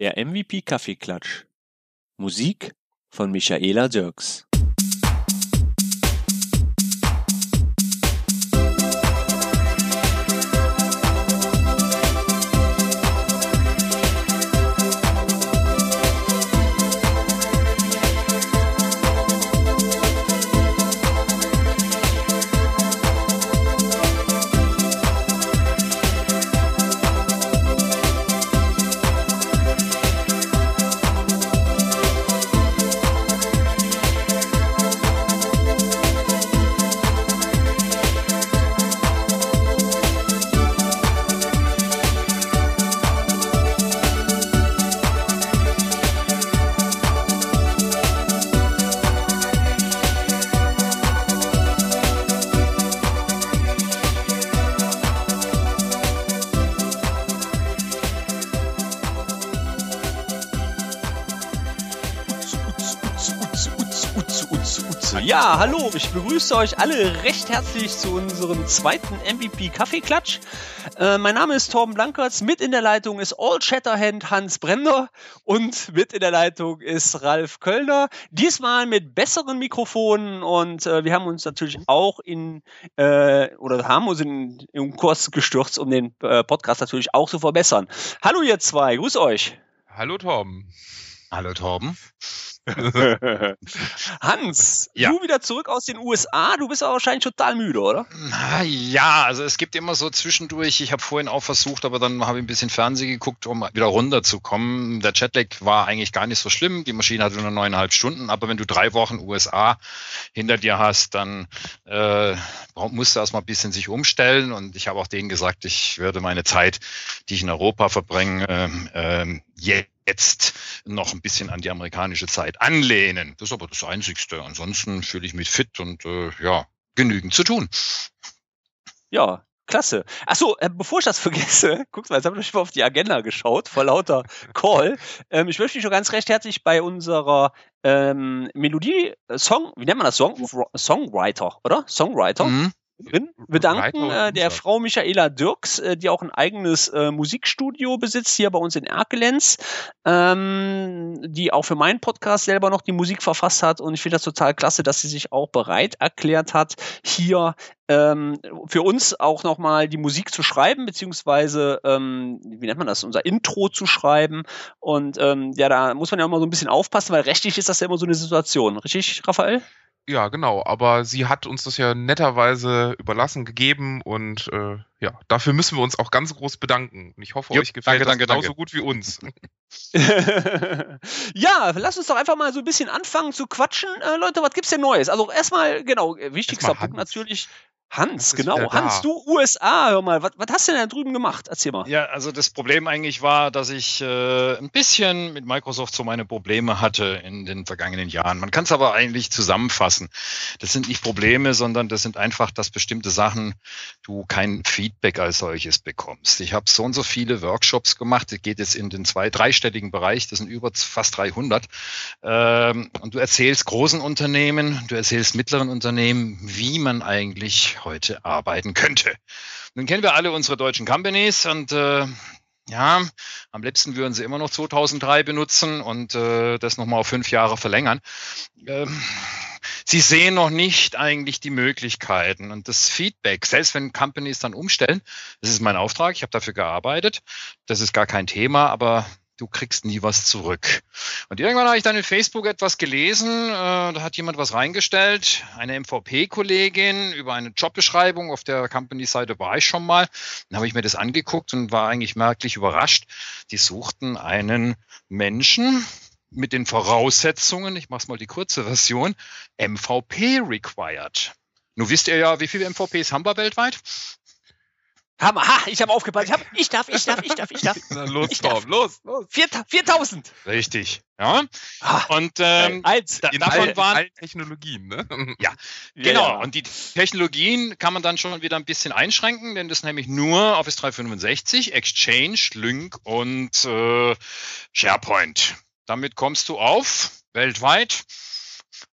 Der MVP Kaffeeklatsch. Musik von Michaela Dirks. Ich begrüße euch alle recht herzlich zu unserem zweiten MVP Kaffeeklatsch. Äh, mein Name ist Torben Blankertz, mit in der Leitung ist All Shatterhand Hans Brenner und mit in der Leitung ist Ralf Kölner. Diesmal mit besseren Mikrofonen und äh, wir haben uns natürlich auch in, äh, oder haben uns in, in Kurs gestürzt, um den äh, Podcast natürlich auch zu verbessern. Hallo ihr zwei, grüß euch. Hallo Torben. Hallo Torben. Hans, ja. du wieder zurück aus den USA. Du bist aber wahrscheinlich total müde, oder? Na, ja, also es gibt immer so zwischendurch. Ich habe vorhin auch versucht, aber dann habe ich ein bisschen Fernsehen geguckt, um wieder runterzukommen. Der Jetlag war eigentlich gar nicht so schlimm. Die Maschine hatte nur neuneinhalb Stunden. Aber wenn du drei Wochen USA hinter dir hast, dann äh, musst du erstmal ein bisschen sich umstellen. Und ich habe auch denen gesagt, ich würde meine Zeit, die ich in Europa verbringe, äh, äh, jetzt noch ein bisschen an die amerikanische Zeit anlehnen. Das ist aber das Einzigste. Ansonsten fühle ich mich fit und äh, ja, genügend zu tun. Ja, klasse. Achso, äh, bevor ich das vergesse, guck mal, jetzt habe ich mal auf die Agenda geschaut, vor lauter Call. Ähm, ich möchte mich schon ganz recht herzlich bei unserer ähm, Melodie, äh, Song, wie nennt man das? Song, Songwriter, oder? Songwriter. Mhm drin bedanken äh, der Frau Michaela Dirks, äh, die auch ein eigenes äh, Musikstudio besitzt hier bei uns in Erkelenz, ähm, die auch für meinen Podcast selber noch die Musik verfasst hat und ich finde das total klasse, dass sie sich auch bereit erklärt hat, hier ähm, für uns auch nochmal die Musik zu schreiben, beziehungsweise, ähm, wie nennt man das, unser Intro zu schreiben. Und ähm, ja, da muss man ja immer so ein bisschen aufpassen, weil rechtlich ist das ja immer so eine Situation. Richtig, Raphael? Ja, genau. Aber sie hat uns das ja netterweise überlassen, gegeben und äh, ja, dafür müssen wir uns auch ganz groß bedanken. Und ich hoffe, Jupp, euch gefällt danke, das danke, genauso danke. gut wie uns. ja, lass uns doch einfach mal so ein bisschen anfangen zu quatschen. Äh, Leute, was gibt's denn Neues? Also erstmal, genau, wichtigster Punkt natürlich, Hans, genau. Hans, du USA, hör mal, was, was hast du denn da drüben gemacht? Erzähl mal. Ja, also das Problem eigentlich war, dass ich äh, ein bisschen mit Microsoft so meine Probleme hatte in den vergangenen Jahren. Man kann es aber eigentlich zusammenfassen. Das sind nicht Probleme, sondern das sind einfach, dass bestimmte Sachen du kein Feedback als solches bekommst. Ich habe so und so viele Workshops gemacht. Das geht jetzt in den zwei, dreistelligen Bereich. Das sind über fast 300. Ähm, und du erzählst großen Unternehmen, du erzählst mittleren Unternehmen, wie man eigentlich heute arbeiten könnte. Nun kennen wir alle unsere deutschen Companies und äh, ja, am letzten würden sie immer noch 2003 benutzen und äh, das nochmal auf fünf Jahre verlängern. Ähm, sie sehen noch nicht eigentlich die Möglichkeiten und das Feedback, selbst wenn Companies dann umstellen, das ist mein Auftrag, ich habe dafür gearbeitet, das ist gar kein Thema, aber du kriegst nie was zurück. Und irgendwann habe ich dann in Facebook etwas gelesen, äh, da hat jemand was reingestellt, eine MVP-Kollegin über eine Jobbeschreibung, auf der Company-Seite war ich schon mal. Dann habe ich mir das angeguckt und war eigentlich merklich überrascht. Die suchten einen Menschen, mit den Voraussetzungen, ich mache mal die kurze Version, MVP required. Nun wisst ihr ja, wie viele MVPs haben wir weltweit? Hammer, ha, ich habe aufgepasst. Ich, hab, ich darf, ich darf, ich darf, ich darf. Na, los, ich darf. los, los. 4000. Richtig, ja. Und ähm, Eins. Da, davon waren allen Technologien, ne? Ja, genau. Ja. Und die Technologien kann man dann schon wieder ein bisschen einschränken, denn das ist nämlich nur Office 365, Exchange, Lync und äh, SharePoint. Damit kommst du auf weltweit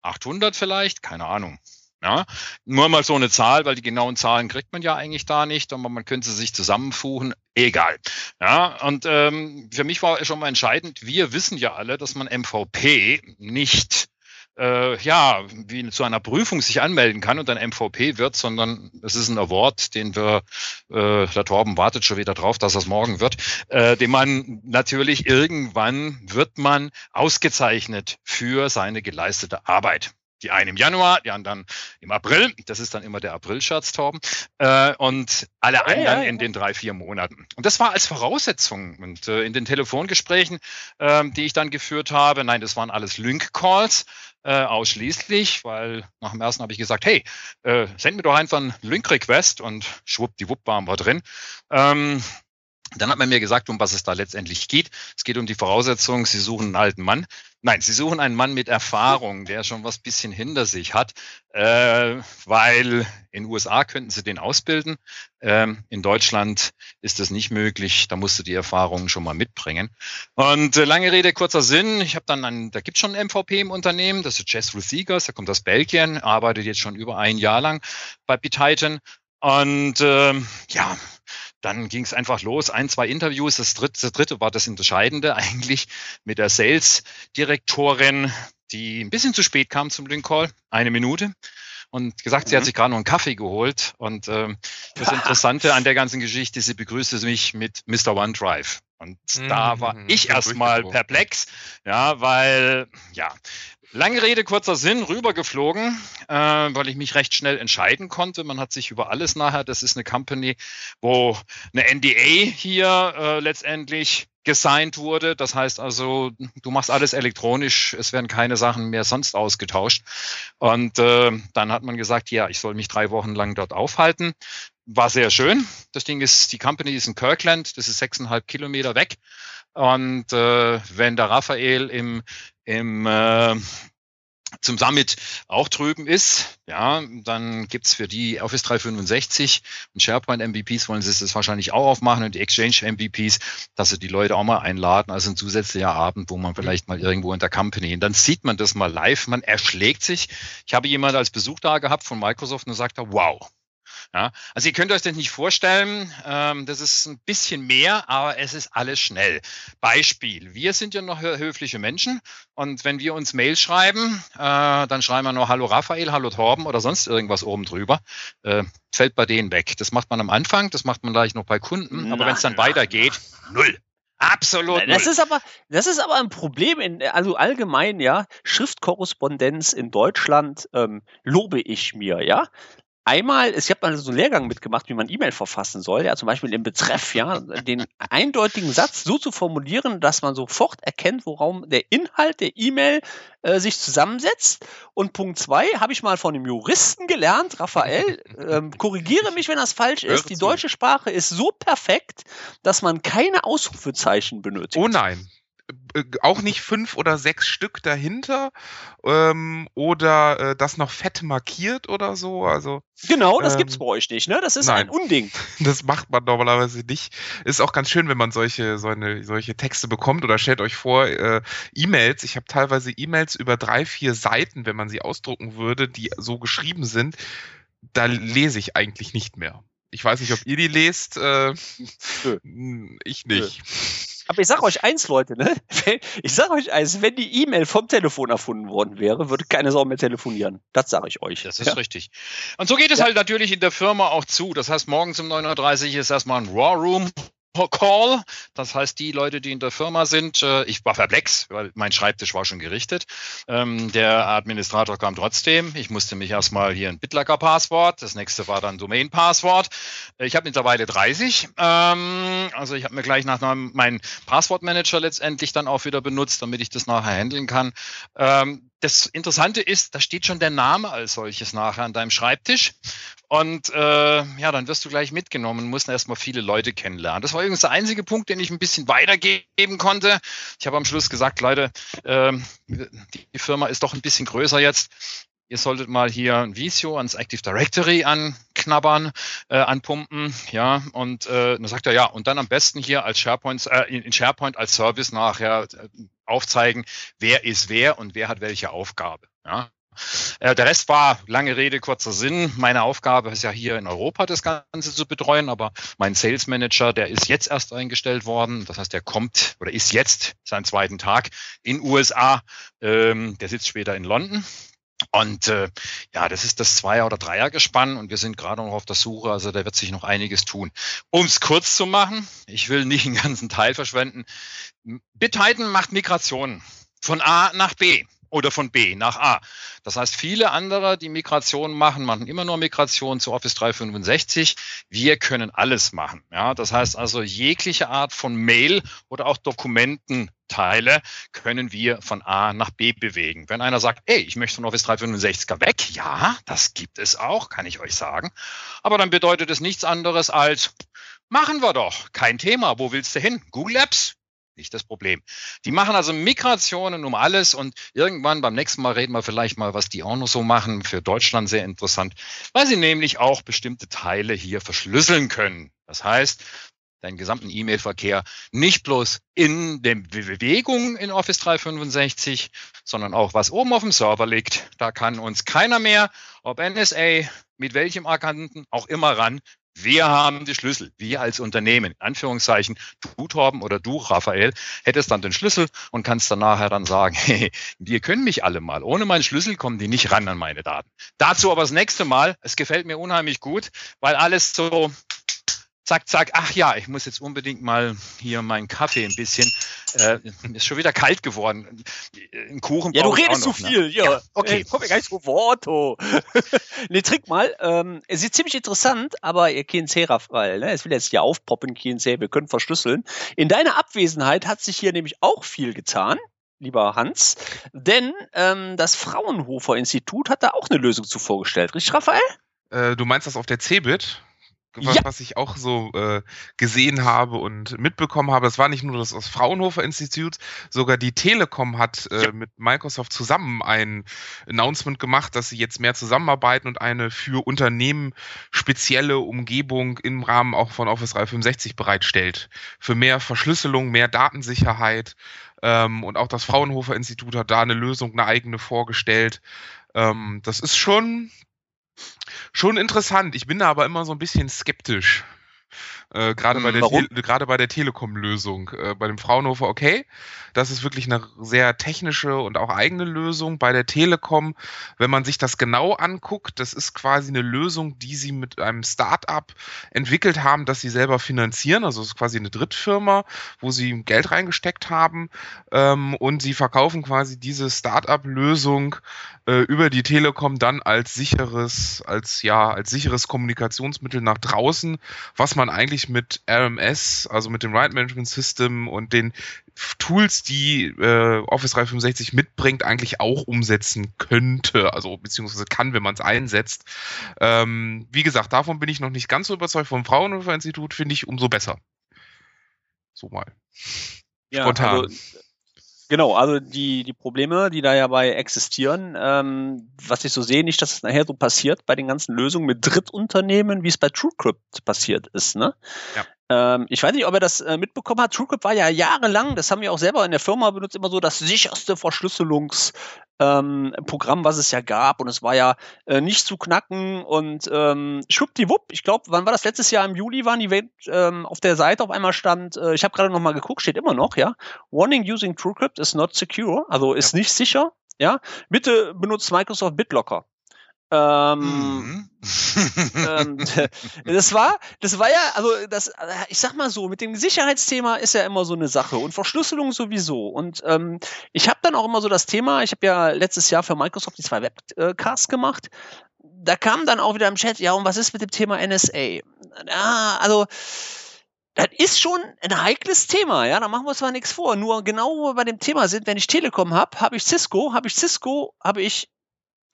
800 vielleicht, keine Ahnung. Ja, nur mal so eine Zahl, weil die genauen Zahlen kriegt man ja eigentlich da nicht, aber man könnte sie sich zusammenfuchen. Egal. Ja, und ähm, für mich war schon mal entscheidend, wir wissen ja alle, dass man MVP nicht äh, ja, wie zu einer Prüfung sich anmelden kann und dann MVP wird, sondern es ist ein Award, den wir, äh, der Torben wartet schon wieder drauf, dass das morgen wird, äh, den man natürlich irgendwann wird man ausgezeichnet für seine geleistete Arbeit. Die einen im Januar, die anderen im April. Das ist dann immer der April-Scherz, Torben. Äh, und alle anderen ja, ja, ja. in den drei, vier Monaten. Und das war als Voraussetzung. Und äh, in den Telefongesprächen, äh, die ich dann geführt habe, nein, das waren alles Link-Calls äh, ausschließlich, weil nach dem ersten habe ich gesagt, hey, äh, send mir doch einfach einen Link-Request und schwuppdiwupp waren wir drin. Ähm, dann hat man mir gesagt, um was es da letztendlich geht. Es geht um die Voraussetzung, Sie suchen einen alten Mann. Nein, Sie suchen einen Mann mit Erfahrung, der schon was bisschen hinter sich hat, äh, weil in USA könnten Sie den ausbilden. Ähm, in Deutschland ist das nicht möglich. Da musst du die Erfahrungen schon mal mitbringen. Und äh, lange Rede, kurzer Sinn. Ich habe dann einen, da gibt es schon ein MVP im Unternehmen, das ist Jess Rusigers, der kommt aus Belgien, arbeitet jetzt schon über ein Jahr lang bei Titan. Und ähm, ja, dann ging es einfach los, ein, zwei Interviews. Das dritte, das dritte war das Entscheidende eigentlich mit der Sales-Direktorin, die ein bisschen zu spät kam zum Link Call, eine Minute und gesagt, sie hat mhm. sich gerade noch einen Kaffee geholt. Und ähm, das Interessante an der ganzen Geschichte, sie begrüßte mich mit Mr. OneDrive. Und mhm. da war ich erstmal perplex, ja, weil, ja, Lange Rede, kurzer Sinn, rübergeflogen, äh, weil ich mich recht schnell entscheiden konnte. Man hat sich über alles nachher, das ist eine Company, wo eine NDA hier äh, letztendlich gesigned wurde. Das heißt also, du machst alles elektronisch, es werden keine Sachen mehr sonst ausgetauscht. Und äh, dann hat man gesagt, ja, ich soll mich drei Wochen lang dort aufhalten. War sehr schön. Das Ding ist, die Company ist in Kirkland, das ist sechseinhalb Kilometer weg. Und äh, wenn der Raphael im, im äh, zum Summit auch drüben ist, ja, dann gibt's für die Office 365 und SharePoint MVPs wollen sie es wahrscheinlich auch aufmachen und die Exchange MVPs, dass sie die Leute auch mal einladen, also ein zusätzlicher Abend, wo man vielleicht mal irgendwo in der Company, und dann sieht man das mal live, man erschlägt sich. Ich habe jemand als Besuch da gehabt von Microsoft und sagt, wow, ja, also ihr könnt euch das nicht vorstellen, ähm, das ist ein bisschen mehr, aber es ist alles schnell. Beispiel, wir sind ja noch höfliche Menschen und wenn wir uns Mail schreiben, äh, dann schreiben wir nur Hallo Raphael, Hallo Torben oder sonst irgendwas oben drüber. Äh, fällt bei denen weg. Das macht man am Anfang, das macht man gleich noch bei Kunden, aber wenn es dann weitergeht, null. Absolut. Das ist aber, das ist aber ein Problem in, also allgemein, ja. Schriftkorrespondenz in Deutschland ähm, lobe ich mir, ja. Einmal, ich habe mal so einen Lehrgang mitgemacht, wie man E-Mail verfassen soll, ja, zum Beispiel im Betreff, ja, den eindeutigen Satz so zu formulieren, dass man sofort erkennt, worum der Inhalt der E-Mail äh, sich zusammensetzt. Und Punkt zwei habe ich mal von einem Juristen gelernt, Raphael, ähm, korrigiere mich, wenn das falsch ist. Die deutsche Sprache ist so perfekt, dass man keine Ausrufezeichen benötigt. Oh nein. Äh, auch nicht fünf oder sechs Stück dahinter ähm, oder äh, das noch fett markiert oder so. Also genau, das ähm, gibt's bei euch nicht, ne? Das ist nein, ein Unding. Das macht man normalerweise nicht. Ist auch ganz schön, wenn man solche so eine, solche Texte bekommt oder stellt euch vor äh, E-Mails. Ich habe teilweise E-Mails über drei vier Seiten, wenn man sie ausdrucken würde, die so geschrieben sind. Da lese ich eigentlich nicht mehr. Ich weiß nicht, ob ihr die lest. Äh, ich nicht. Aber ich sag euch eins, Leute, ne? Ich sag euch eins, wenn die E-Mail vom Telefon erfunden worden wäre, würde keine Sau mehr telefonieren. Das sage ich euch. Das ist ja. richtig. Und so geht es ja. halt natürlich in der Firma auch zu. Das heißt, morgens um 9.30 Uhr ist erstmal ein Raw Room. Call. Das heißt, die Leute, die in der Firma sind, äh, ich war perplex, weil mein Schreibtisch war schon gerichtet. Ähm, der Administrator kam trotzdem. Ich musste mich erstmal hier ein Bitlager-Passwort. Das nächste war dann Domain-Passwort. Ich habe mittlerweile 30. Ähm, also ich habe mir gleich nach meinem Passwortmanager letztendlich dann auch wieder benutzt, damit ich das nachher handeln kann. Das Interessante ist, da steht schon der Name als solches nachher an deinem Schreibtisch. Und äh, ja, dann wirst du gleich mitgenommen, musst erstmal viele Leute kennenlernen. Das war übrigens der einzige Punkt, den ich ein bisschen weitergeben konnte. Ich habe am Schluss gesagt, Leute, äh, die Firma ist doch ein bisschen größer jetzt. Ihr solltet mal hier ein Visio ans Active Directory anknabbern, äh, anpumpen, ja, und äh, dann sagt er ja, und dann am besten hier als SharePoint, äh, in SharePoint als Service nachher äh, aufzeigen, wer ist wer und wer hat welche Aufgabe. Ja. Äh, der Rest war lange Rede, kurzer Sinn. Meine Aufgabe ist ja hier in Europa das Ganze zu betreuen, aber mein Sales Manager, der ist jetzt erst eingestellt worden. Das heißt, der kommt oder ist jetzt seinen zweiten Tag in USA. Ähm, der sitzt später in London. Und äh, ja, das ist das Zweier- oder Dreiergespann und wir sind gerade noch auf der Suche, also da wird sich noch einiges tun. Um es kurz zu machen, ich will nicht den ganzen Teil verschwenden. BitTitan macht Migration von A nach B oder von B nach A. Das heißt, viele andere, die Migration machen, machen immer nur Migration zu Office 365. Wir können alles machen. Ja, das heißt also, jegliche Art von Mail oder auch Dokumententeile können wir von A nach B bewegen. Wenn einer sagt, ey, ich möchte von Office 365 weg, ja, das gibt es auch, kann ich euch sagen. Aber dann bedeutet es nichts anderes als, machen wir doch, kein Thema. Wo willst du hin? Google Apps? Nicht das Problem. Die machen also Migrationen um alles und irgendwann beim nächsten Mal reden wir vielleicht mal, was die auch noch so machen. Für Deutschland sehr interessant, weil sie nämlich auch bestimmte Teile hier verschlüsseln können. Das heißt, deinen gesamten E-Mail-Verkehr nicht bloß in der Bewegung in Office 365, sondern auch was oben auf dem Server liegt. Da kann uns keiner mehr, ob NSA, mit welchem Akanten auch immer ran, wir haben die Schlüssel. Wir als Unternehmen, in Anführungszeichen, du Torben oder du Raphael, hättest dann den Schlüssel und kannst dann nachher dann sagen, hey, wir können mich alle mal. Ohne meinen Schlüssel kommen die nicht ran an meine Daten. Dazu aber das nächste Mal. Es gefällt mir unheimlich gut, weil alles so zack, zack, ach ja, ich muss jetzt unbedingt mal hier meinen Kaffee ein bisschen, äh, ist schon wieder kalt geworden. Ein Kuchen Ja, du redest zu so viel, ne? ja. ja. Okay. Äh, komm mir gar nicht so Wort, oh. ne, trink mal, ähm, es ist ziemlich interessant, aber ihr kennt Serafal, ne? Es will jetzt hier aufpoppen, Kinsey, wir können verschlüsseln. In deiner Abwesenheit hat sich hier nämlich auch viel getan lieber Hans, denn ähm, das Fraunhofer Institut hat da auch eine Lösung zu vorgestellt, richtig, Raphael? Äh, du meinst das auf der CeBIT? Was, ja. was ich auch so äh, gesehen habe und mitbekommen habe. Das war nicht nur das, das Fraunhofer Institut, sogar die Telekom hat äh, ja. mit Microsoft zusammen ein Announcement gemacht, dass sie jetzt mehr zusammenarbeiten und eine für Unternehmen spezielle Umgebung im Rahmen auch von Office 365 bereitstellt. Für mehr Verschlüsselung, mehr Datensicherheit. Ähm, und auch das Fraunhofer Institut hat da eine Lösung, eine eigene vorgestellt. Ähm, das ist schon Schon interessant. Ich bin da aber immer so ein bisschen skeptisch. Äh, gerade bei, der bei der Telekom-Lösung. Äh, bei dem Fraunhofer, okay, das ist wirklich eine sehr technische und auch eigene Lösung. Bei der Telekom, wenn man sich das genau anguckt, das ist quasi eine Lösung, die sie mit einem Start-up entwickelt haben, das sie selber finanzieren. Also es ist quasi eine Drittfirma, wo sie Geld reingesteckt haben ähm, und sie verkaufen quasi diese Start-up-Lösung äh, über die Telekom dann als sicheres, als ja, als sicheres Kommunikationsmittel nach draußen, was man eigentlich mit RMS, also mit dem Right Management System und den Tools, die äh, Office 365 mitbringt, eigentlich auch umsetzen könnte, also beziehungsweise kann, wenn man es einsetzt. Ähm, wie gesagt, davon bin ich noch nicht ganz so überzeugt. Vom Fraunhofer Institut finde ich umso besser. So mal. Ja, Spontan. Also, genau, also die, die Probleme, die da ja bei existieren, ähm, was ich so sehe, nicht, dass es nachher so passiert bei den ganzen Lösungen mit Drittunternehmen, wie es bei TrueCrypt passiert ist. Ne? Ja. Ähm, ich weiß nicht, ob er das äh, mitbekommen hat. TrueCrypt war ja jahrelang, das haben wir auch selber in der Firma benutzt, immer so das sicherste Verschlüsselungsprogramm, ähm, was es ja gab. Und es war ja äh, nicht zu knacken und ähm, schwuppdiwupp, ich glaube, wann war das letztes Jahr im Juli, waren die ähm, auf der Seite auf einmal stand, äh, ich habe gerade noch mal geguckt, steht immer noch, ja. Warning using TrueCrypt is not secure, also ist ja. nicht sicher. Ja, bitte benutzt Microsoft BitLocker. Ähm, mhm. ähm, das war, das war ja, also das, ich sag mal so, mit dem Sicherheitsthema ist ja immer so eine Sache und Verschlüsselung sowieso. Und ähm, ich habe dann auch immer so das Thema, ich habe ja letztes Jahr für Microsoft die zwei Webcasts gemacht. Da kam dann auch wieder im Chat, ja, und was ist mit dem Thema NSA? Ja, also das ist schon ein heikles Thema, ja, da machen wir zwar nichts vor. Nur genau wo wir bei dem Thema sind, wenn ich Telekom habe, habe ich Cisco, habe ich Cisco, habe ich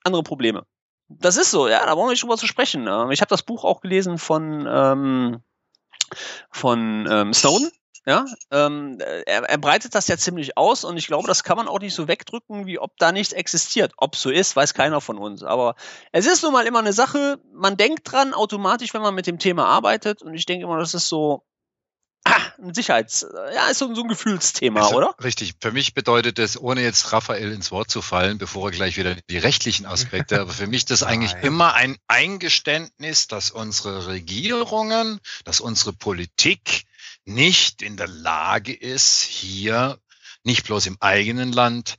andere Probleme. Das ist so, ja, da brauchen wir nicht drüber zu sprechen. Ne? Ich habe das Buch auch gelesen von, ähm, von ähm, Snowden. Ja, ähm, er, er breitet das ja ziemlich aus und ich glaube, das kann man auch nicht so wegdrücken, wie ob da nichts existiert. Ob so ist, weiß keiner von uns. Aber es ist nun mal immer eine Sache, man denkt dran automatisch, wenn man mit dem Thema arbeitet und ich denke immer, das ist so ah, ein Sicherheits, ja, ist so, so ein Gefühlsthema, Also, oder? Richtig. Für mich bedeutet das, ohne jetzt Raphael ins Wort zu fallen, bevor er gleich wieder die rechtlichen Aspekte, aber für mich das eigentlich immer ein Eingeständnis, dass unsere Regierungen, dass unsere Politik nicht in der Lage ist, hier nicht bloß im eigenen Land,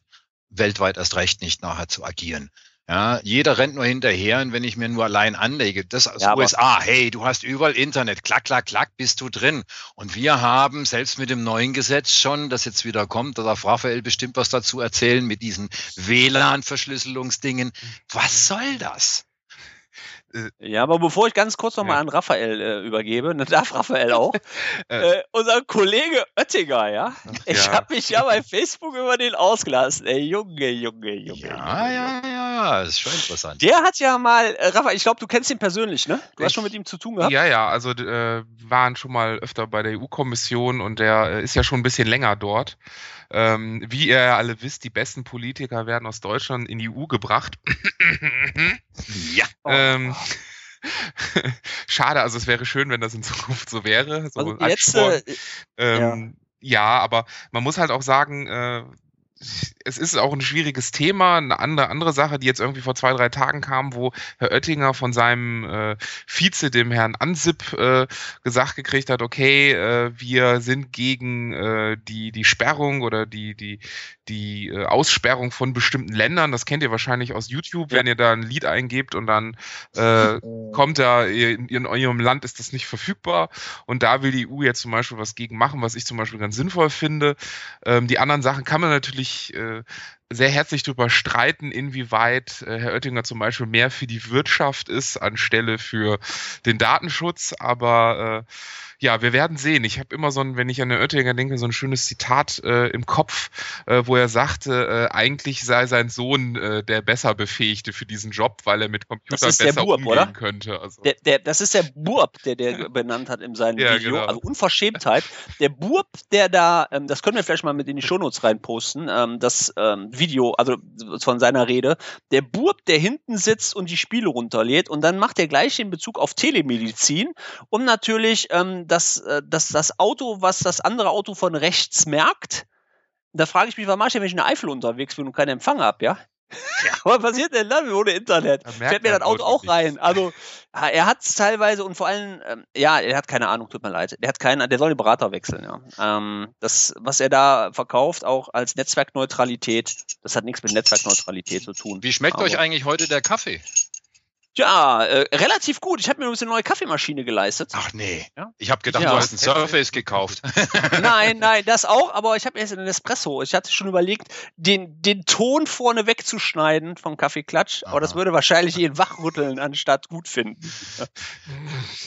weltweit erst recht nicht nachher zu agieren. Ja, jeder rennt nur hinterher und wenn ich mir nur allein anlege, das aus Ja, USA, hey, du hast überall Internet, klack, klack, klack, bist du drin. Und wir haben selbst mit dem neuen Gesetz schon, das jetzt wieder kommt, da darf Raphael bestimmt was dazu erzählen, mit diesen WLAN-Verschlüsselungsdingen. Was soll das? Ja, aber bevor ich ganz kurz nochmal Ja. an Raphael äh, übergebe, dann darf Raphael auch. Äh. äh, unser Kollege Oettinger, ja. Ich Ja. habe mich ja bei Facebook über den ausgelassen. Ey, Junge, Junge, Junge. Ja, ja, ja, ja, ist schon interessant. Der hat ja mal, äh, Raphael, ich glaube, du kennst ihn persönlich, ne? Du hast Ich- schon mit ihm zu tun gehabt. Ja, ja, also äh, waren schon mal öfter bei der EU-Kommission und der äh, ist ja schon ein bisschen länger dort. Ähm, wie ihr ja alle wisst, die besten Politiker werden aus Deutschland in die EU gebracht. Ja. Oh. ähm, schade, also es wäre schön, wenn das in Zukunft so wäre. So Also als jetzt, äh, Ähm, ja. aber man muss halt auch sagen, äh, es ist auch ein schwieriges Thema. Eine andere, andere Sache, die jetzt irgendwie vor zwei, drei Tagen kam, wo Herr Oettinger von seinem äh, Vize, dem Herrn Ansip, äh, gesagt gekriegt hat, okay, äh, wir sind gegen äh, die, die Sperrung oder die, die, die äh, Aussperrung von bestimmten Ländern. Das kennt ihr wahrscheinlich aus YouTube, wenn ihr da ein Lied eingebt und dann äh, kommt da, in, in eurem Land ist das nicht verfügbar und da will die EU jetzt zum Beispiel was gegen machen, was ich zum Beispiel ganz sinnvoll finde. Ähm, die anderen Sachen kann man natürlich äh, sehr herzlich darüber streiten, inwieweit äh, Herr Oettinger zum Beispiel mehr für die Wirtschaft ist anstelle für den Datenschutz, aber äh, ja, wir werden sehen. Ich habe immer so ein, wenn ich an Herrn Oettinger denke, so ein schönes Zitat äh, im Kopf, äh, wo er sagte, äh, eigentlich sei sein Sohn äh, der besser Befähigte für diesen Job, weil er mit Computern besser Burp, umgehen oder? könnte. Also. Der, der, das ist der Burb, der der benannt hat in seinem Ja, Video. genau. Also Unverschämtheit. Der Burb, der da, ähm, das können wir vielleicht mal mit in die Shownotes reinposten, ähm, das ähm, Video, also von seiner Rede. Der Burb, der hinten sitzt und die Spiele runterlädt und dann macht er gleich den Bezug auf Telemedizin und natürlich ähm, das, äh, das, das Auto, was das andere Auto von rechts merkt. Da frage ich mich, was mache ich denn, wenn ich in der Eifel unterwegs bin und keinen Empfang habe, ja? Was passiert denn dann ohne Internet? Da Fährt mir das Auto auch nicht. rein. Also ja, er hat es teilweise und vor allem, ähm, ja, er hat keine Ahnung, tut mir leid. Der hat keinen, der soll den Berater wechseln, ja. Ähm, das, was er da verkauft, auch als Netzwerkneutralität, das hat nichts mit Netzwerkneutralität zu tun. Wie schmeckt Aber- euch eigentlich heute der Kaffee? Ja, äh, relativ gut. Ich habe mir übrigens eine neue Kaffeemaschine geleistet. Ach nee. Ja. Ich habe gedacht, Ja. du hast einen Surface gekauft. Nein, nein, das auch, aber ich habe erst einen Espresso. Ich hatte schon überlegt, den, den Ton vorne wegzuschneiden vom Kaffeeklatsch, aber das würde wahrscheinlich jeden wachrütteln, anstatt gut finden.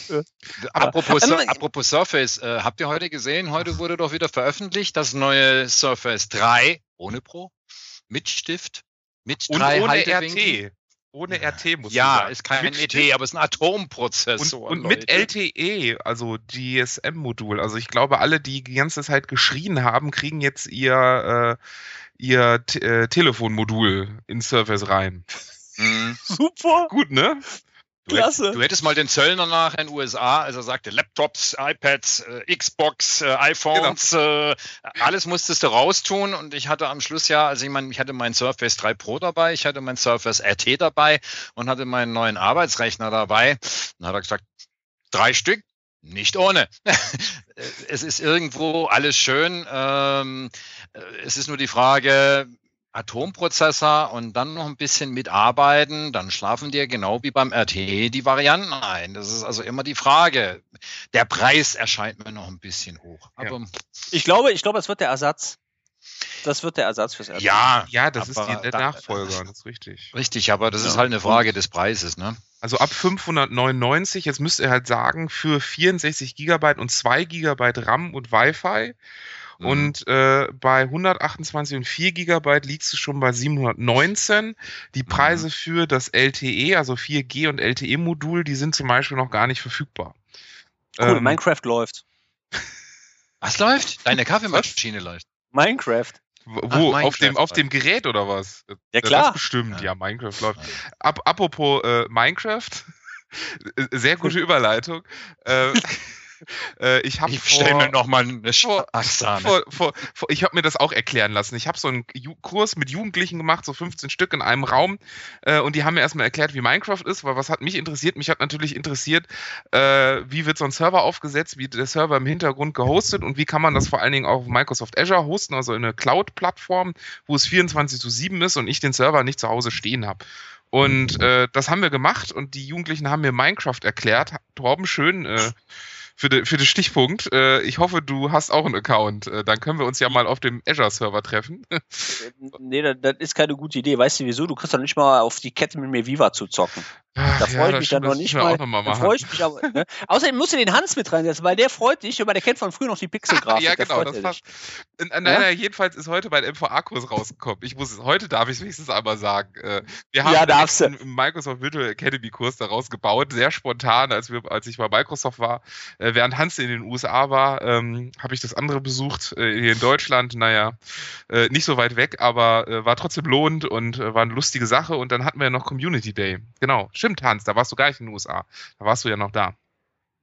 apropos, Ähm, apropos Surface, äh, habt ihr heute gesehen? Heute wurde doch wieder veröffentlicht das neue Surface 3 ohne Pro, mit Stift, mit Und drei ohne Haltewinkeln. RT. Ohne RT muss Ja, sagen. ist kein Mit ET, aber es ist ein Und, Atomprozessor. und mit Leute. LTE, also GSM-Modul. Also ich glaube, alle, die die ganze Zeit geschrien haben, kriegen jetzt ihr, äh, ihr T äh, Telefonmodul in Surface rein. Mhm. Super, Gut, ne? Du, klasse. hätt- du hättest mal den Zöllner nach in den USA, als er sagte, Laptops, iPads, äh, Xbox, äh, iPhones, Genau. äh, alles musstest du raustun. Und ich hatte am Schluss ja, also ich meine, ich hatte mein Surface 3 Pro dabei, ich hatte mein Surface RT dabei und hatte meinen neuen Arbeitsrechner dabei. Dann hat er gesagt, drei Stück, nicht ohne. es ist irgendwo alles schön. Ähm, äh, es ist nur die Frage, Atomprozessor und dann noch ein bisschen mitarbeiten, dann schlafen dir genau wie beim RT die Varianten ein. Das ist also immer die Frage. Der Preis erscheint mir noch ein bisschen hoch. Ja. Aber Ich glaube, ich glaube, das wird der Ersatz. Das wird der Ersatz fürs RT. ja, Ja, das ist die, der da- Nachfolger, das ist richtig. richtig, aber das ist Ja. halt eine Frage des Preises, ne? Also ab 599, jetzt müsst ihr halt sagen, für 64 Gigabyte und 2 Gigabyte RAM und Wi-Fi. Mhm. Und äh, bei 128 und 4 Gigabyte liegst du schon bei 719. Die Mhm. Preise für das LTE, also 4G und LTE-Modul, die sind zum Beispiel noch gar nicht verfügbar. Cool, Ähm, Minecraft läuft. Was läuft? Deine Kaffeemaschine läuft. Minecraft. wo, Ach, auf, dem, auf dem Gerät oder was? Ja, klar. Das bestimmt, ja, Minecraft läuft. Ab, apropos äh, Minecraft, sehr gute Überleitung. Äh, Äh, ich habe bestelle mir noch mal eine Spaßsahne. vor, vor, vor, ich habe mir das auch erklären lassen. Ich habe so einen Ju Kurs mit Jugendlichen gemacht, so 15 Stück in einem Raum. Äh, und die haben mir erstmal erklärt, wie Minecraft ist, weil was hat mich interessiert? Mich hat natürlich interessiert, äh, wie wird so ein Server aufgesetzt, wie der Server im Hintergrund gehostet und wie kann man das vor allen Dingen auch auf Microsoft Azure hosten, also in eine Cloud-Plattform, wo es 24 zu 7 ist und ich den Server nicht zu Hause stehen habe. Und äh, das haben wir gemacht und die Jugendlichen haben mir Minecraft erklärt. Torben, schön äh, für, de, für den Stichpunkt. Äh, ich hoffe, du hast auch einen Account. Äh, dann können wir uns ja mal auf dem Azure-Server treffen. nee, das, das ist keine gute Idee. Weißt du wieso? Du kriegst doch nicht mal auf die Kette mit mir Viva zu zocken. Ach, Da freue ich mich dann noch nicht mal. Auch noch mal Da freue ich mich aber. Ne? Außerdem musst du den Hans mit reinsetzen, weil der freut dich, weil der kennt von früher noch die Pixelgrafik. ja, genau, das passt. sich. N- n- Nein, nein, jedenfalls ist heute mein MVA-Kurs rausgekommen. Ich muss es, heute darf ich es wenigstens einmal sagen. Äh, Wir haben Ja, einen darfst du. echten Microsoft Virtual Academy Kurs daraus gebaut, sehr spontan, als wir, als ich bei Microsoft war. Äh, Während Hans in den USA war, ähm, habe ich das andere besucht, äh, hier in Deutschland. Naja, äh, nicht so weit weg, aber äh, war trotzdem lohnend und äh, war eine lustige Sache. Und dann hatten wir noch Community Day. Genau, stimmt, Hans, da warst du gar nicht in den USA. Da warst du ja noch da.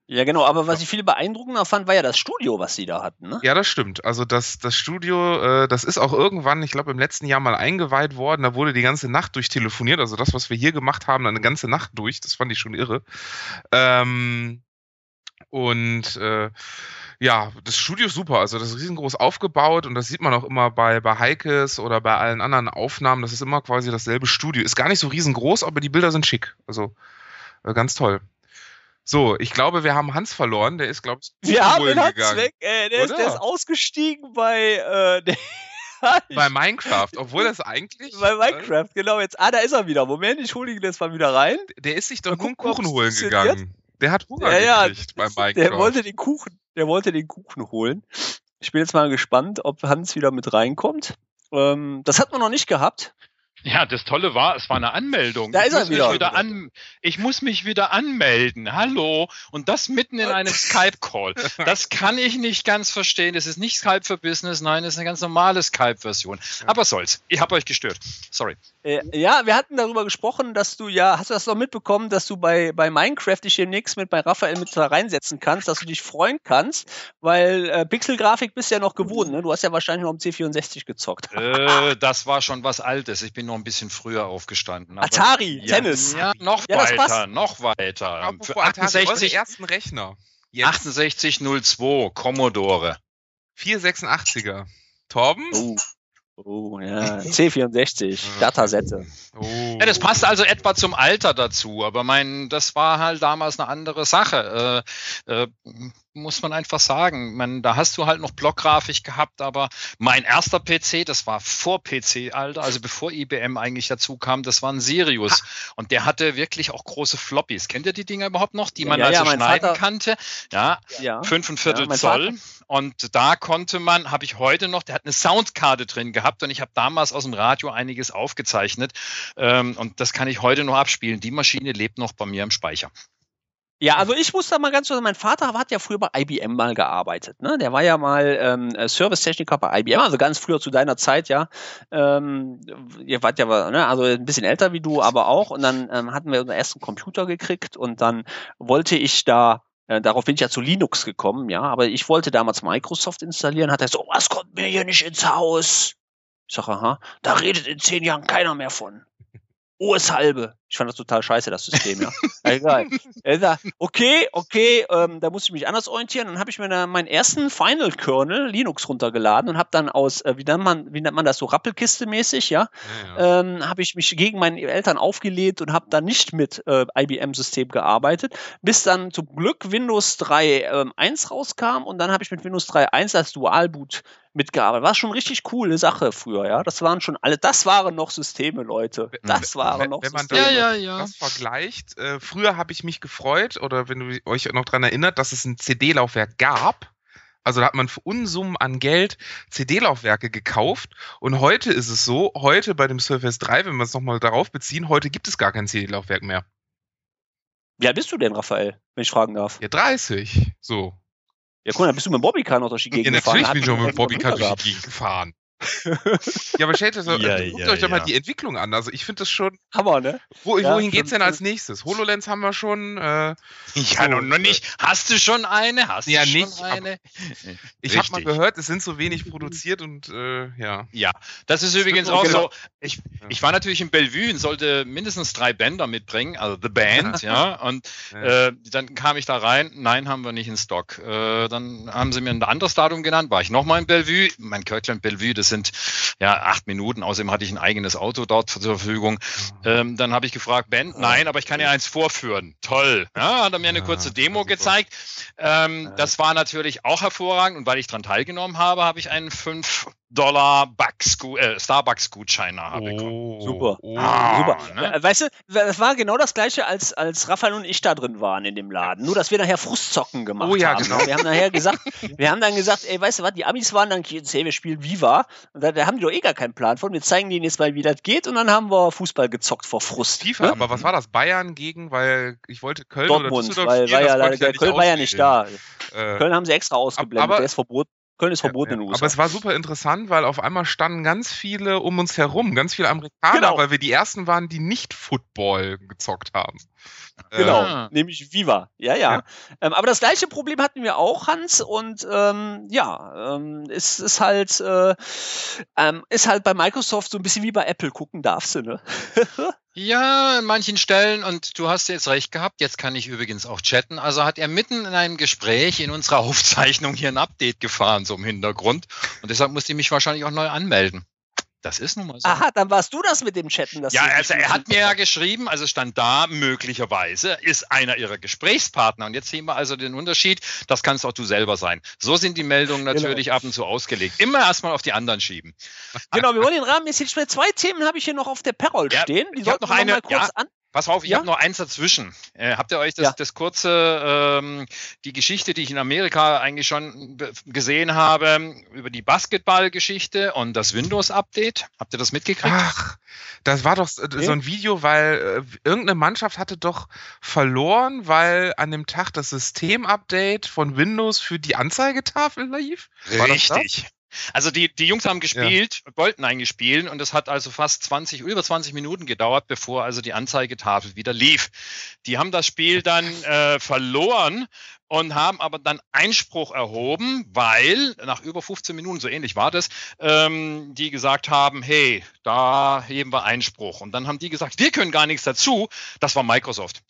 Ja, genau, aber was ich viel beeindruckender fand, war ja das Studio, was sie da hatten. Ne? Ja, das stimmt. Also das, das Studio, äh, das ist auch irgendwann, ich glaube, im letzten Jahr mal eingeweiht worden. Da wurde die ganze Nacht durchtelefoniert. Also das, was wir hier gemacht haben, eine ganze Nacht durch. Das fand ich schon irre. Ähm, und äh, ja, das Studio ist super. Also das ist riesengroß aufgebaut und das sieht man auch immer bei, bei Heikes oder bei allen anderen Aufnahmen. Das ist immer quasi dasselbe Studio. Ist gar nicht so riesengroß, aber die Bilder sind schick. Also äh, ganz toll. So, ich glaube, wir haben Hans verloren. Der ist, glaube ich, Wir haben den Hans gegangen. weg, ey, der ist, der ist ausgestiegen bei, äh, Bei Minecraft, obwohl das eigentlich. bei Minecraft, genau. Jetzt, ah, da ist er wieder. Moment, ich hole ihn jetzt mal wieder rein. Äh, der ist sich doch nur einen Kuchen holen gegangen. Der hat Hunger Ja, ja, gekriegt bei Minecraft. Der wollte den Kuchen, der wollte den Kuchen holen. Ich bin jetzt mal gespannt, ob Hans wieder mit reinkommt. Ähm, das hat man noch nicht gehabt. Ja, das Tolle war, es war eine Anmeldung. Da ich ist er muss wieder. Mich wieder an, ich muss mich wieder anmelden. Hallo. Und das mitten in einem Skype-Call. Das kann ich nicht ganz verstehen. Das ist nicht Skype für Business. Nein, das ist eine ganz normale Skype-Version. Aber soll's. Ich habe euch gestört. Sorry. Äh, ja, wir hatten darüber gesprochen, dass du ja, hast du das noch mitbekommen, dass du bei, bei Minecraft dich demnächst mit bei Raphael mit da reinsetzen kannst, dass du dich freuen kannst, weil äh, Pixelgrafik bist ja noch gewohnt, ne? Du hast ja wahrscheinlich noch am C64 gezockt. Äh, das war schon was Altes. Ich bin noch ein bisschen früher aufgestanden. Aber- Atari, ja, Tennis. Ja, noch Ja, weiter, passt. noch weiter. Apropos Für Atari, eure 68, ersten Rechner. Jetzt 6802, Commodore. 486er. Torben? Oh, oh ja, C64, Datasette. Oh. Ja, das passt also etwa zum Alter dazu, aber mein, das war halt damals eine andere Sache. Äh, äh, muss man einfach sagen. Man, da hast du halt noch Blockgrafik gehabt, aber mein erster PC, das war vor PC-Alter, also bevor IBM eigentlich dazu kam, das war ein Sirius. Und der hatte wirklich auch große Floppies. Kennt ihr die Dinger überhaupt noch, die man Ja, ja, also mein schneiden Vater- kannte? Ja, Ja. fünf und Viertel Ja, Zoll. Und da konnte man, habe ich heute noch, der hat eine Soundkarte drin gehabt und ich habe damals aus dem Radio einiges aufgezeichnet. Ähm, und das kann ich heute noch abspielen. Die Maschine lebt noch bei mir im Speicher. Ja, also ich muss da mal ganz kurz, mein Vater hat ja früher bei IBM mal gearbeitet, ne? Der war ja mal ähm, äh, Servicetechniker bei IBM, also ganz früher zu deiner Zeit, ja. Ähm, ihr wart ja, ne, also ein bisschen älter wie du, aber auch. Und dann ähm, hatten wir unseren ersten Computer gekriegt und dann wollte ich da äh, Darauf bin ich ja zu Linux gekommen, ja, aber ich wollte damals Microsoft installieren, hat er so, was kommt mir hier nicht ins Haus? Ich sage, aha, da redet in zehn Jahren keiner mehr von. OS halbe. Ich fand das total scheiße, das System, ja. Egal. Okay, okay, ähm, da muss ich mich anders orientieren. Dann habe ich mir da meinen ersten Final Kernel Linux runtergeladen und habe dann aus, äh, wie nennt man, wie nennt man das so, Rappelkiste-mäßig, ja, Ja, ja. ähm, habe ich mich gegen meine Eltern aufgelehnt und habe dann nicht mit äh, IBM-System gearbeitet, bis dann zum Glück Windows 3.1 ähm, 1 rauskam und dann habe ich mit Windows 3.1 als Dualboot mitgearbeitet. War schon richtig coole Sache früher, ja. Das waren schon alle, das waren noch Systeme, Leute. Das waren Wenn- noch wenn Systeme. da- ja. das vergleicht, äh, früher habe ich mich gefreut, oder wenn du euch noch dran erinnert, dass es ein CD-Laufwerk gab. Also da hat man für Unsummen an Geld CD-Laufwerke gekauft. Und heute ist es so, heute bei dem Surface 3, wenn wir es nochmal darauf beziehen, heute gibt es gar kein CD-Laufwerk mehr. Wie alt bist du denn, Raphael, wenn ich fragen darf? Ja, 30. So. Ja, guck mal, da bist du mit dem Bobbycar noch durch die Ja, Gegend gefahren. natürlich bin ich schon mit dem Bobbycar durch die Gegend gefahren. Ja, aber stellt euch, so, Ja, guckt ja, euch doch mal ja. die Entwicklung an. Also ich finde das schon. Hammer, ne? Wo, Ja, wohin geht's denn als nächstes? HoloLens haben wir schon. Äh, Ja, So, noch, noch nicht. Hast du schon eine? Hast Ja, du schon nicht, eine? ich habe mal gehört, es sind so wenig produziert und äh, ja. Ja, das ist übrigens Stimmt, auch genau. so. Ich, ich war natürlich in Bellevue und sollte mindestens drei Bänder mitbringen, also The Band, ja. Und äh, dann kam ich da rein. Nein, haben wir nicht in Stock. Äh, dann haben sie mir ein anderes Datum genannt. War ich nochmal in Bellevue. Mein Kirkland Bellevue, das sind ja acht Minuten. Außerdem hatte ich ein eigenes Auto dort zur Verfügung. Ähm, dann habe ich gefragt, Band, nein, aber ich kann ja eins vorführen. Toll. Ja, hat er mir eine kurze Demo gezeigt. Ähm. Das war natürlich auch hervorragend und weil ich daran teilgenommen habe, habe ich einen 5 Dollar Bucks- äh, Starbucks-Gutschein nachher bekommen. Oh, Super. Oh. Ah, Super. ne? Äh, Weißt du, das war genau das gleiche, als, als Raphael und ich da drin waren in dem Laden. Nur, dass wir nachher Frustzocken gemacht Oh ja, haben. genau. Wir haben nachher gesagt, wir haben dann gesagt, ey, weißt du was, die Amis waren dann, hey, wir spielen Viva. Und da, da haben die doch eh gar keinen Plan von. Wir zeigen denen jetzt mal, wie das geht. Und dann haben wir Fußball gezockt vor Frust. FIFA, ne? aber was war das? Bayern gegen, weil ich wollte Köln oder Dortmund, Düsseldorf weil, spielen, weil ja, Köln war ja nicht da. Äh, Köln haben sie extra ausgeblendet. aber- Der ist verboten. Köln ist verboten in den USA. Aber es war super interessant, weil auf einmal standen ganz viele um uns herum, ganz viele Amerikaner, Genau. weil wir die ersten waren, die nicht Football gezockt haben. Genau, Ah. nämlich Viva. Ja, ja. Ja. Ähm, aber das gleiche Problem hatten wir auch, Hans. Und ähm, ja, ähm, es ist halt, äh, ähm, ist halt bei Microsoft so ein bisschen wie bei Apple. Gucken darfst du, ne? Ja, an manchen Stellen, und du hast jetzt recht gehabt, jetzt kann ich übrigens auch chatten. Also hat er mitten in einem Gespräch in unserer Aufzeichnung hier ein Update gefahren, so im Hintergrund. Und deshalb musste ich mich wahrscheinlich auch neu anmelden. Das ist nun mal so. Aha, dann warst du das mit dem Chatten. Das Ja, also er hat mir ja geschrieben, also stand da, möglicherweise ist einer ihrer Gesprächspartner. Und jetzt sehen wir also den Unterschied, das kannst auch du selber sein. So sind die Meldungen Genau. natürlich ab und zu ausgelegt. Immer erstmal auf die anderen schieben. Genau, wir wollen den Rahmen jetzt mehr. Zwei Themen habe ich hier noch auf der Perol Ja, stehen. Die sollten noch wir eine- mal kurz ja. an. Pass auf, ich Ja? habe noch eins dazwischen. Äh, habt ihr euch das, Ja. das kurze, ähm, die Geschichte, die ich in Amerika eigentlich schon gesehen habe, über die Basketball-Geschichte und das Windows-Update? Habt ihr das mitgekriegt? Ach, das war doch so so ein Video, weil äh, irgendeine Mannschaft hatte doch verloren, weil an dem Tag das System-Update von Windows für die Anzeigetafel lief. War das das? Also die, die Jungs haben gespielt, wollten eigentlich spielen und es hat also fast 20, über 20 Minuten gedauert, bevor also die Anzeigetafel wieder lief. Die haben das Spiel dann äh, verloren und haben aber dann Einspruch erhoben, weil nach über 15 Minuten, so ähnlich war das, ähm, die gesagt haben, hey, da heben wir Einspruch. Und dann haben die gesagt, wir können gar nichts dazu. Das war Microsoft.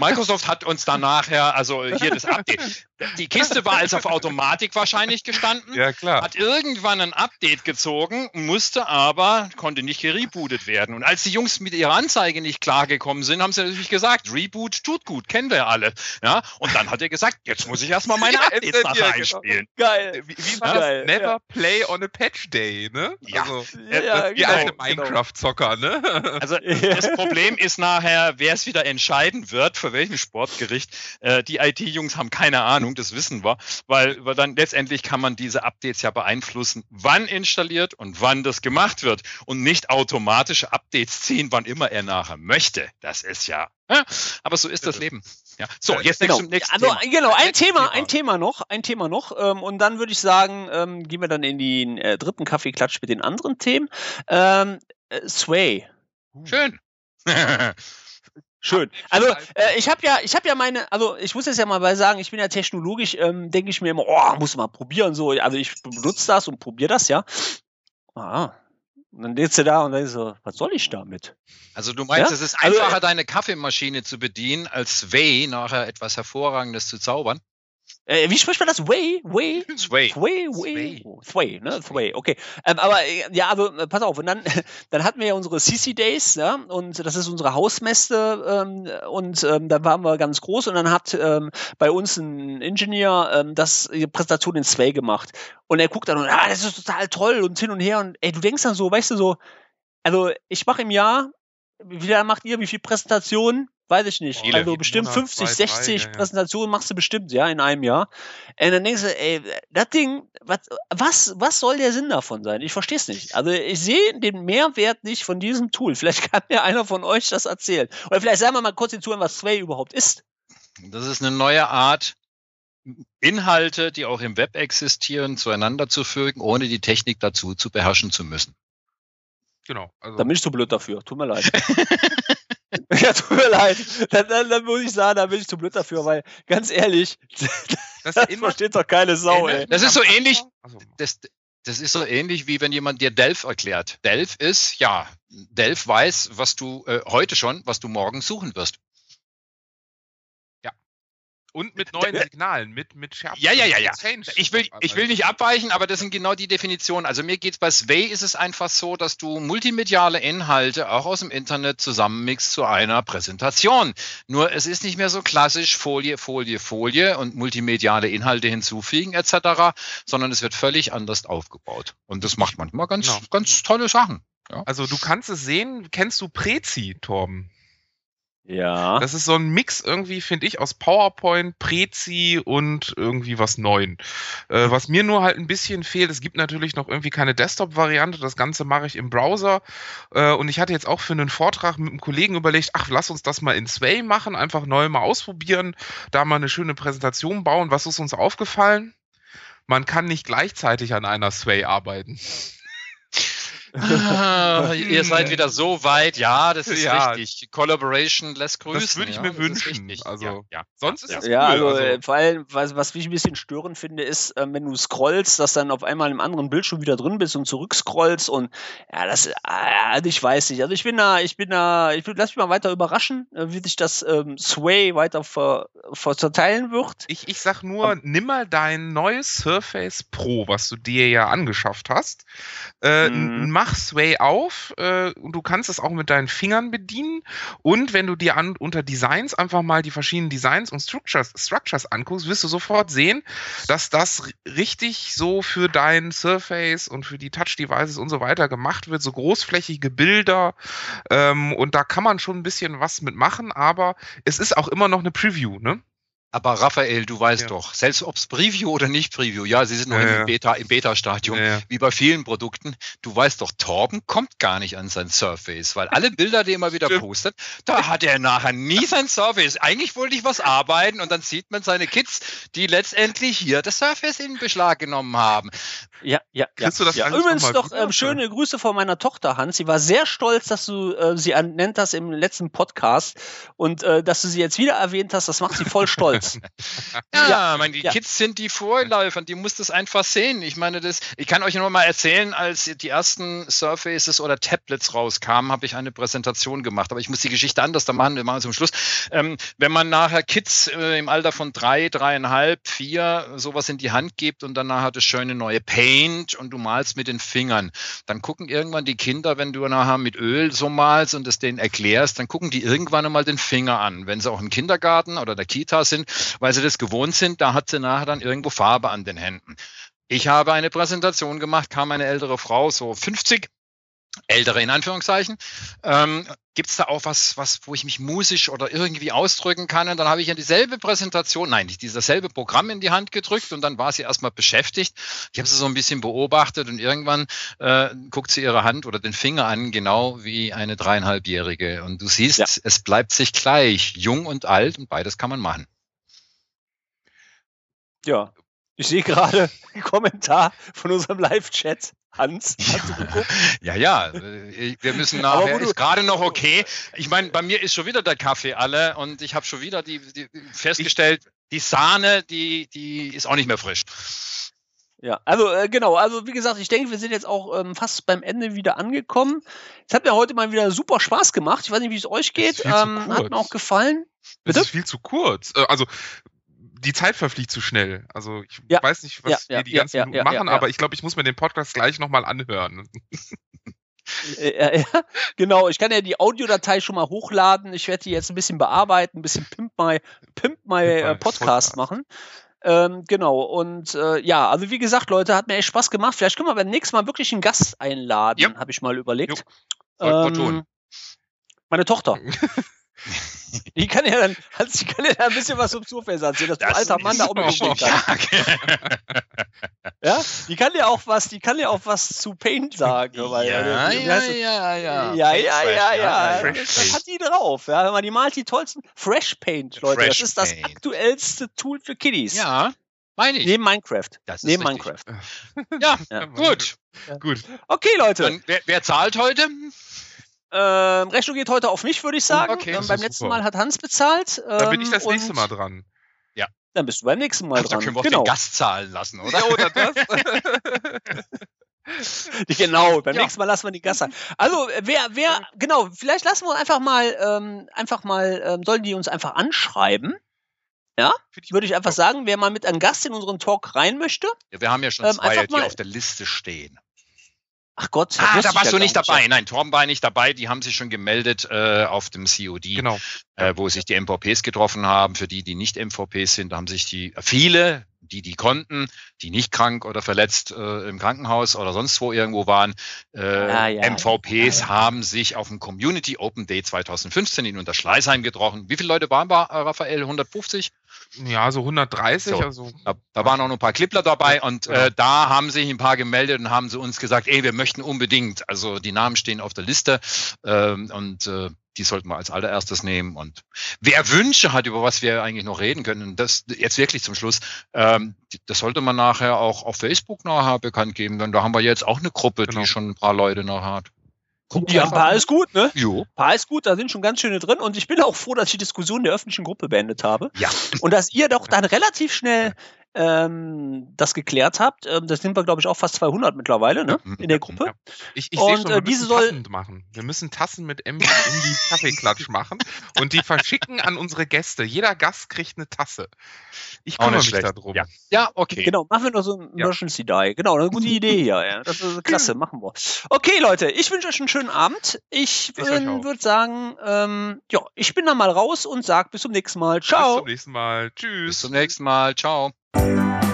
Microsoft hat uns dann nachher, also hier das Update. Die Kiste war als auf Automatik wahrscheinlich gestanden Ja, klar. hat irgendwann ein Update gezogen, musste aber, konnte nicht gerebootet werden. Und als die Jungs mit ihrer Anzeige nicht klargekommen sind, haben sie natürlich gesagt, Reboot tut gut, kennen wir alle. Ja, und dann hat er gesagt, jetzt muss ich erstmal meine Ja, Updates ja, genau. einspielen. Geil. Wie, wie war Geil, das? Never ja. play on a patch day, ne? Ja. Also, Ja, ja, wie genau, alte genau. Minecraft-Zocker, ne? Also das Problem ist nachher, wer es wieder entscheiden wird, für welchen Sportgericht. Äh, die IT-Jungs haben keine Ahnung, das wissen wir, weil, weil dann letztendlich kann man diese Updates ja beeinflussen, wann installiert und wann das gemacht wird und nicht automatische Updates ziehen, wann immer er nachher möchte. Das ist ja. ja aber so ist das Leben. Ja. So, Ja, jetzt Genau, zum nächsten also, Thema. genau ein Thema, Thema. ein Thema noch, ein Thema noch. Ähm, und dann würde ich sagen, ähm, gehen wir dann in den äh, dritten Kaffeeklatsch mit den anderen Themen. Ähm, äh, Sway. Schön. Schön. Also äh, ich habe ja, ich habe ja meine, also ich muss jetzt ja mal bei sagen, ich bin ja technologisch, ähm, denke ich mir immer, oh, muss mal probieren so. Also ich benutze das und probiere das ja. Ah. Und dann sitzt du da und dann so, was soll ich damit? Also du meinst, Ja? es ist Also, einfacher, deine Kaffeemaschine zu bedienen, als Sway nachher etwas Hervorragendes zu zaubern? Äh, wie spricht man das? Way, way, Sway. Sway, way, Sway, ne? Sway, okay. Ähm, aber äh, ja, also äh, pass auf, und dann, dann hatten wir ja unsere CC Days, ja, und das ist unsere Hausmesse, ähm, und ähm, da waren wir ganz groß und dann hat ähm, bei uns ein Ingenieur ähm, das die Präsentation in Sway gemacht. Und er guckt dann und, ah, das ist total toll und hin und her und ey, du denkst dann so, weißt du so, also ich mache im Jahr, wie viel macht ihr, wie viel Präsentationen? Weiß ich nicht. Viele. Also bestimmt Monat 50, zwei, drei, 60 ja, ja. Präsentationen machst du bestimmt, ja, in einem Jahr. Und dann denkst du, ey, das Ding, was, was, was soll der Sinn davon sein? Ich verstehe es nicht. Also ich sehe den Mehrwert nicht von diesem Tool. Vielleicht kann mir einer von euch das erzählen. Oder vielleicht sagen wir mal kurz den Zuhörern, was Sway überhaupt ist. Das ist eine neue Art, Inhalte, die auch im Web existieren, zueinander zu fügen, ohne die Technik dazu zu beherrschen zu müssen. Genau. Also. Da bin ich zu blöd dafür. Tut mir leid. ja, tut mir leid. Dann, dann, dann, muss ich sagen, da bin ich zu blöd dafür, weil ganz ehrlich, das, das versteht doch keine Sau, ey. Das ist so ähnlich. Das, das ist so ähnlich wie wenn jemand dir Delph erklärt. Delph ist, ja, Delph weiß, was du äh, heute schon, was du morgen suchen wirst. Und mit neuen Signalen, mit, mit Schärfen. Ja, ja, ja, ja. Ich will, ich will nicht abweichen, aber das sind genau die Definitionen. Also mir geht's bei Sway ist es einfach so, dass du multimediale Inhalte auch aus dem Internet zusammenmixst zu einer Präsentation. Nur es ist nicht mehr so klassisch Folie, Folie, Folie und multimediale Inhalte hinzufügen etc., sondern es wird völlig anders aufgebaut. Und das macht manchmal ganz, genau. ganz tolle Sachen. Ja. Also du kannst es sehen, kennst du Prezi, Torben? Ja. Das ist so ein Mix irgendwie, finde ich, aus PowerPoint, Prezi und irgendwie was Neuen. Äh, was mir nur halt ein bisschen fehlt, es gibt natürlich noch irgendwie keine Desktop-Variante. Das Ganze mache ich im Browser. Äh, und ich hatte jetzt auch für einen Vortrag mit einem Kollegen überlegt, ach, lass uns das mal in Sway machen, einfach neu mal ausprobieren, da mal eine schöne Präsentation bauen. Was ist uns aufgefallen? Man kann nicht gleichzeitig an einer Sway arbeiten. Ah, ihr seid wieder so weit, ja, das ist ja. richtig. Collaboration lässt grüßen. Das würde ich ja, mir wünschen. Also, ja, ja. sonst ist es ja, cool. Also, also, äh, vor allem, was, was ich ein bisschen störend finde, ist, äh, wenn du scrollst, dass dann auf einmal im anderen Bildschirm wieder drin bist und zurückscrollst und ja, das, äh, also ich weiß nicht. Also ich bin da, ich bin da, ich will, lass mich mal weiter überraschen, äh, wie sich das ähm, Sway weiter ver, ver verteilen wird. Ich, ich sag nur, um, nimm mal dein neues Surface Pro, was du dir ja angeschafft hast, äh, mhm mach Sway auf äh, und du kannst es auch mit deinen Fingern bedienen. Und wenn du dir an, unter Designs einfach mal die verschiedenen Designs und Structures, Structures anguckst, wirst du sofort sehen, dass das richtig so für dein Surface und für die Touch-Devices und so weiter gemacht wird. So großflächige Bilder. Ähm, und da kann man schon ein bisschen was mitmachen, aber es ist auch immer noch eine Preview, ne? Aber Raphael, du weißt ja. doch, selbst ob's Preview oder nicht Preview, ja, sie sind noch ja, im Beta, im Beta-Stadium, ja, wie bei vielen Produkten. Du weißt doch, Torben kommt gar nicht an sein Surface, weil alle Bilder, die er immer wieder postet, da hat er nachher nie sein Surface. Eigentlich wollte ich was arbeiten und dann sieht man seine Kids, die letztendlich hier das Surface in Beschlag genommen haben. Ja, ja, ja. Du das ja. Übrigens doch ähm, schöne Grüße von meiner Tochter Hans. Sie war sehr stolz, dass du äh, sie nennt hast im letzten Podcast und äh, dass du sie jetzt wieder erwähnt hast. Das macht sie voll stolz. ja, ja, meine, die ja. Kids sind die Vorläufer, die muss das einfach sehen. Ich meine, das, ich kann euch nur mal erzählen, als die ersten Surfaces oder Tablets rauskamen, habe ich eine Präsentation gemacht. Aber ich muss die Geschichte anders da machen. Wir machen zum Schluss. Ähm, wenn man nachher Kids äh, im Alter von drei, dreieinhalb, vier sowas in die Hand gibt und dann nachher das schöne neue Paint und du malst mit den Fingern, dann gucken irgendwann die Kinder, wenn du nachher mit Öl so malst und es denen erklärst, dann gucken die irgendwann einmal den Finger an. Wenn sie auch im Kindergarten oder der Kita sind, weil sie das gewohnt sind. Da hat sie nachher dann irgendwo Farbe an den Händen. Ich habe eine Präsentation gemacht, kam eine ältere Frau, so 50, ältere in Anführungszeichen. Ähm, Gibt es da auch was, was, wo ich mich musisch oder irgendwie ausdrücken kann? Und dann habe ich ja dieselbe Präsentation, nein, nicht dasselbe Programm in die Hand gedrückt und dann war sie erstmal beschäftigt. Ich habe sie so ein bisschen beobachtet und irgendwann äh, guckt sie ihre Hand oder den Finger an, genau wie eine dreieinhalbjährige. Und du siehst, ja. es bleibt sich gleich, jung und alt und beides kann man machen. Ja, ich sehe gerade einen Kommentar von unserem Live-Chat. Hans, hast du geguckt? Ja, ja, äh, wir müssen nachher, ist gerade noch okay. Ich meine, bei mir ist schon wieder der Kaffee alle und ich habe schon wieder die, die festgestellt, die Sahne, die, die ist auch nicht mehr frisch. Ja, also äh, genau, also wie gesagt, ich denke, wir sind jetzt auch ähm, fast beim Ende wieder angekommen. Es hat mir heute mal wieder super Spaß gemacht. Ich weiß nicht, wie es euch geht. Ähm, hat mir auch gefallen. Bitte? Das ist viel zu kurz. Äh, also die Zeit verfliegt zu schnell. Also ich ja. weiß nicht, was ja, wir die ganzen Minuten machen, aber ich glaube, ich muss mir den Podcast gleich nochmal anhören. Äh, ja, genau, ich kann ja die Audiodatei schon mal hochladen. Ich werde die jetzt ein bisschen bearbeiten, ein bisschen Pimp My, Pimp My äh, Podcast, Podcast, machen. Ähm, genau, und äh, ja, also wie gesagt, Leute, hat mir echt Spaß gemacht. Vielleicht können wir beim nächsten Mal wirklich einen Gast einladen, habe ich mal überlegt. Ähm, meine Tochter. Die kann ja dann, also ich kann ja ein bisschen was zum Surface erzählen, dass Das du alter Mann da kannst. stark. Ja? Die kann ja auch was, die kann ja auch was zu Paint sagen. Weil, ja, äh, ja, ja, ja. Ja, ja, ja, ja. Fresh Das, hat die drauf. Ja, wenn man die malt, die tollsten Fresh Paint, Leute. Fresh das ist das aktuellste Tool für Kiddies. Ja, meine ich. Neben Minecraft. Das Neben. Minecraft. Ja, Ja. gut. Gut. Okay, Leute. Wer zahlt heute? Ähm, Rechnung geht heute auf mich, würde ich sagen. Okay. ähm, beim letzten super. Mal hat Hans bezahlt. Ähm, Dann bin ich das nächste und Mal dran. Dann bist du beim nächsten Mal Da dran. können wir auch Genau. den Gast zahlen lassen, oder? Ja, oder das? Genau, beim Ja. nächsten Mal lassen wir die Gasse. Also, äh, wer, wer, genau, vielleicht lassen wir einfach mal, ähm, einfach mal, ähm, sollen die uns einfach anschreiben? Würde ich einfach sagen, wer mal mit einem Gast in unseren Talk rein möchte. Ja, wir haben ja schon Ähm, zwei, die mal- auf der Liste stehen. Ach Gott, Ah, da warst ja du nicht dabei. Nein, Torben war nicht dabei. Die haben sich schon gemeldet äh, auf dem COD, genau. äh, wo sich die MVPs getroffen haben. Für die, die nicht MVPs sind, da haben sich die viele, die die konnten, die nicht krank oder verletzt äh, im Krankenhaus oder sonst wo irgendwo waren, äh, Ja, ja, MVPs ja, ja. haben sich auf dem Community Open Day 2015 in Unterschleißheim getroffen. Wie viele Leute waren bei äh, Raphael? 150? Ja, so 130, So. also Da, da waren auch noch ein paar Clippler dabei und Genau. äh, da haben sich ein paar gemeldet und haben zu uns gesagt, ey, wir möchten unbedingt, also die Namen stehen auf der Liste ähm, und äh, die sollten wir als allererstes nehmen. Und wer Wünsche hat, über was wir eigentlich noch reden können, das jetzt wirklich zum Schluss, ähm, das sollte man nachher auch auf Facebook nachher bekannt geben, denn da haben wir jetzt auch eine Gruppe, Genau. die schon ein paar Leute noch hat. Guckt Ja, ein paar ist gut, ne? Jo. Ein paar ist gut, da sind schon ganz schöne drin und ich bin auch froh, dass ich die Diskussion der öffentlichen Gruppe beendet habe. Ja. Und dass ihr doch dann relativ schnell ähm, das geklärt habt. Ähm, das sind wir, glaube ich, auch fast 200 mittlerweile, ne? In der Gruppe. Ja. ich, ich sehe Und, schon, wir äh, diese müssen soll- Tassen machen. Wir müssen Tassen mit M in die Kaffeeklatsch machen und die verschicken an unsere Gäste. Jeder Gast kriegt eine Tasse. Ich kümmere mich schlecht. darum. Ja. ja, okay. Genau, machen wir noch so ein Ja. Emergency Die. Genau, eine gute Idee hier. Ja. Das ist klasse, machen wir. Okay, Leute, ich wünsche euch einen schönen Abend. Ich, würde sagen, ähm, ja, ich bin dann mal raus und sag bis zum nächsten Mal. Bis Ciao. zum nächsten Mal. Tschüss. Bis zum nächsten Mal. Ciao. Música